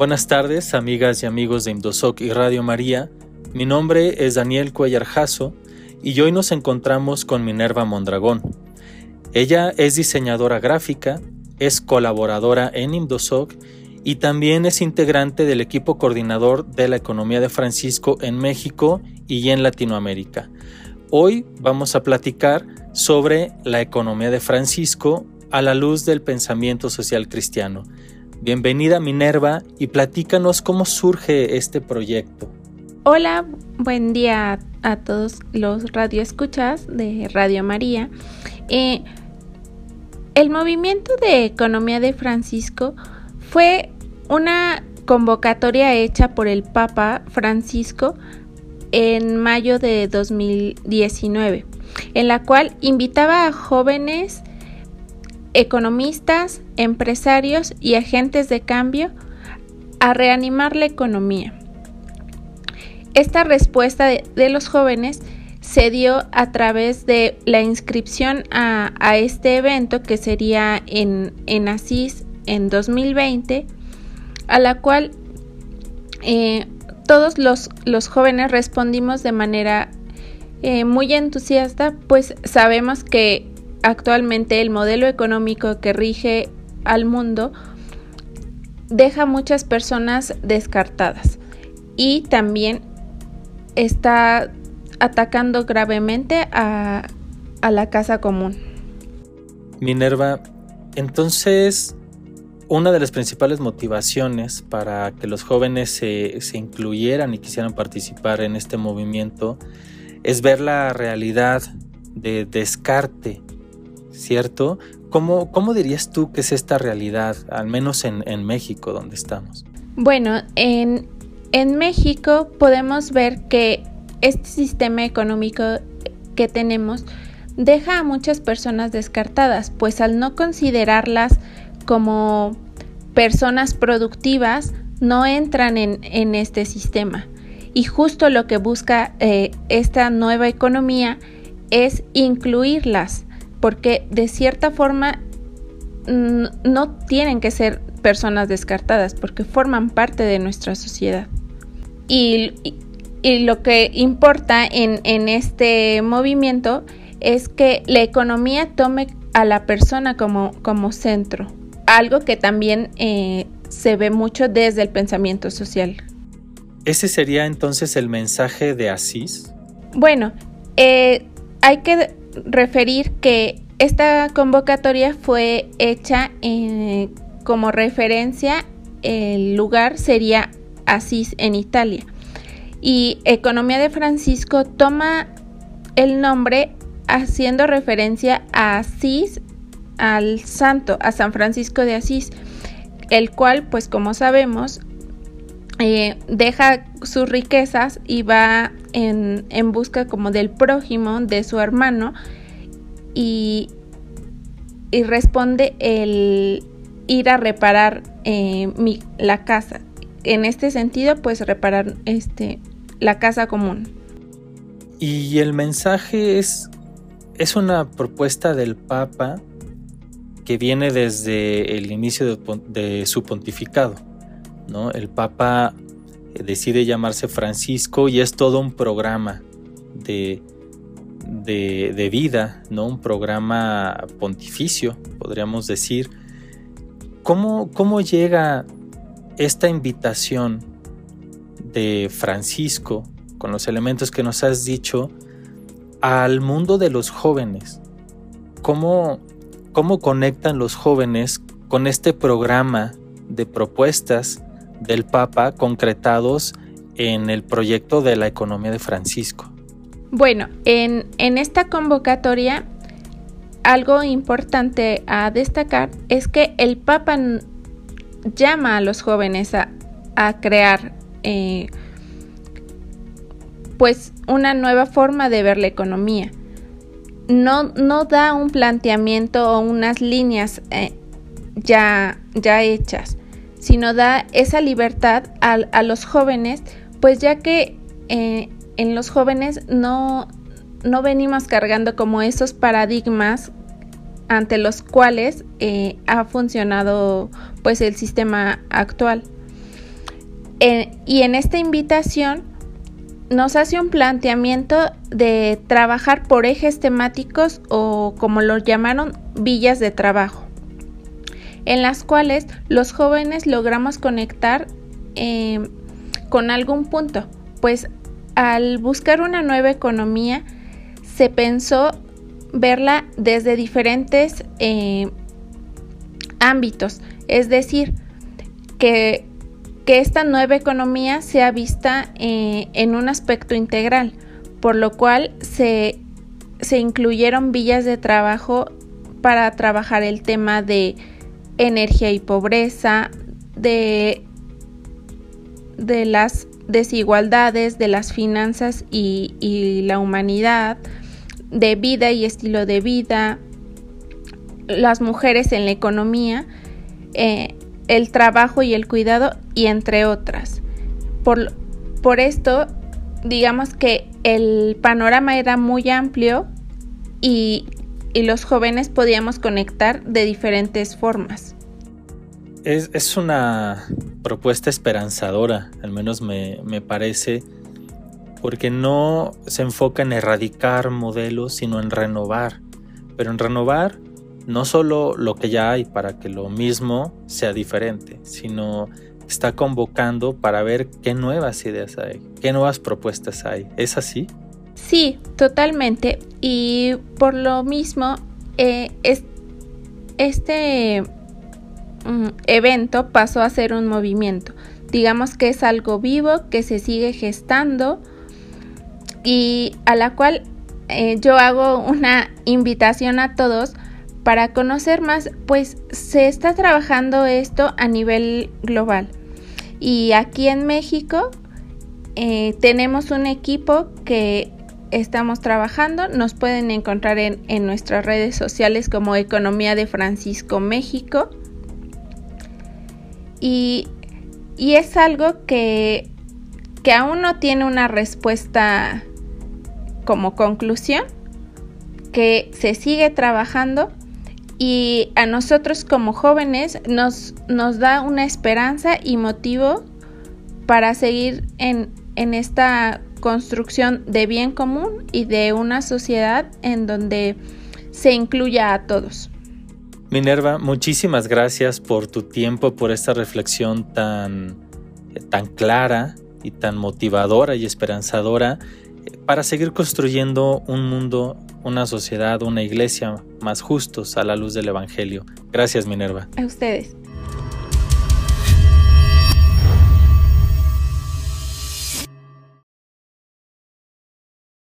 Buenas tardes, amigas y amigos de Imdosoc y Radio María. Mi nombre es Daniel Cuellar Jasso y hoy nos encontramos con Minerva Mondragón. Ella es diseñadora gráfica, es colaboradora en Imdosoc y también es integrante del equipo coordinador de la economía de Francisco en México y en Latinoamérica. Hoy vamos a platicar sobre la economía de Francisco a la luz del pensamiento social cristiano. Bienvenida Minerva y platícanos cómo surge este proyecto. Hola, buen día a todos los radioescuchas de Radio María. Eh, el movimiento de economía de Francisco fue una convocatoria hecha por el Papa Francisco en mayo de 2019, en la cual invitaba a jóvenes economistas, empresarios y agentes de cambio a reanimar la economía. Esta respuesta de, los jóvenes se dio a través de la inscripción a, este evento que sería en, en, Asís en 2020, a la cual eh, todos los, los, jóvenes respondimos de manera eh, muy entusiasta, pues sabemos que actualmente el modelo económico que rige al mundo deja muchas personas descartadas y también está atacando gravemente a, la casa común. Minerva, entonces una de las principales motivaciones para que los jóvenes se, se, incluyeran y quisieran participar en este movimiento es ver la realidad de descarte ¿cierto? ¿Cómo, ¿Cómo, dirías tú que es esta realidad, al menos en, México donde estamos? Bueno, en, en México podemos ver que este sistema económico que tenemos deja a muchas personas descartadas, pues al no considerarlas como personas productivas, no entran en, en este sistema. Y justo lo que busca eh, esta nueva economía es incluirlas porque de cierta forma no tienen que ser personas descartadas porque forman parte de nuestra sociedad. Y, lo que importa en, este movimiento es que la economía tome a la persona como, como centro, algo que también eh, se ve mucho desde el pensamiento social. ¿Ese sería entonces el mensaje de Asís? Bueno, eh, hay que referir que esta convocatoria fue hecha eh, como referencia, el lugar sería Asís en Italia. Y Economía de Francisco toma el nombre haciendo referencia a Asís, al santo, a San Francisco de Asís, el cual, pues como sabemos, eh, deja sus riquezas y va en, busca como del prójimo, de su hermano, y, y responde el ir a reparar eh, la casa. En este sentido, pues reparar este, la casa común. Y el mensaje es, es una propuesta del Papa que viene desde el inicio de, de su pontificado. El Papa decide llamarse Francisco y es todo un programa de, de, vida, ¿no? Un programa pontificio, podríamos decir. ¿Cómo, ¿Cómo llega esta invitación de Francisco, con los elementos que nos has dicho, al mundo de los jóvenes? ¿Cómo, cómo conectan los jóvenes con este programa de propuestas del Papa concretados en el proyecto de la economía de Francisco. Bueno, en, esta convocatoria algo importante a destacar es que el Papa llama a los jóvenes a, crear eh, pues una nueva forma de ver la economía. No, no da un planteamiento o unas líneas eh, ya, ya hechas, sino da esa libertad a, los jóvenes, pues ya que eh, en los jóvenes no, no venimos cargando como esos paradigmas ante los cuales eh, ha funcionado pues el sistema actual. Eh, y en esta invitación nos hace un planteamiento de trabajar por ejes temáticos o como lo llamaron villas de trabajo, en las cuales los jóvenes logramos conectar eh, con algún punto, pues al buscar una nueva economía se pensó verla desde diferentes eh, ámbitos, es decir, que que esta nueva economía sea vista eh, en un aspecto integral, por lo cual se, incluyeron villas de trabajo para trabajar el tema de energía y pobreza, de, de las desigualdades, de las finanzas y, la humanidad, de vida y estilo de vida, las mujeres en la economía, eh, el trabajo y el cuidado y entre otras. Por, por esto, digamos que el panorama era muy amplio y, los jóvenes podíamos conectar de diferentes formas. Es, una propuesta esperanzadora, al menos me, me, parece, porque no se enfoca en erradicar modelos, sino en renovar. Pero en renovar no solo lo que ya hay para que lo mismo sea diferente, sino está convocando para ver qué nuevas ideas hay, qué nuevas propuestas hay. ¿Es así? Sí, totalmente. Y por lo mismo, eh, este mm, evento pasó a ser un movimiento. Digamos que es algo vivo que se sigue gestando y a la cual eh, yo hago una invitación a todos para conocer más, pues se está trabajando esto a nivel global. Y aquí en México eh, tenemos un equipo que estamos trabajando. Nos pueden encontrar en, nuestras redes sociales como Economía de Francisco México. Y, y es algo que, que aún no tiene una respuesta como conclusión, que se sigue trabajando y a nosotros como jóvenes nos, nos da una esperanza y motivo para seguir en, en esta construcción de bien común y de una sociedad en donde se incluya a todos. Minerva, muchísimas gracias por tu tiempo, por esta reflexión tan, tan clara y tan motivadora y esperanzadora para seguir construyendo un mundo, una sociedad, una iglesia más justos a la luz del Evangelio. Gracias, Minerva. A ustedes.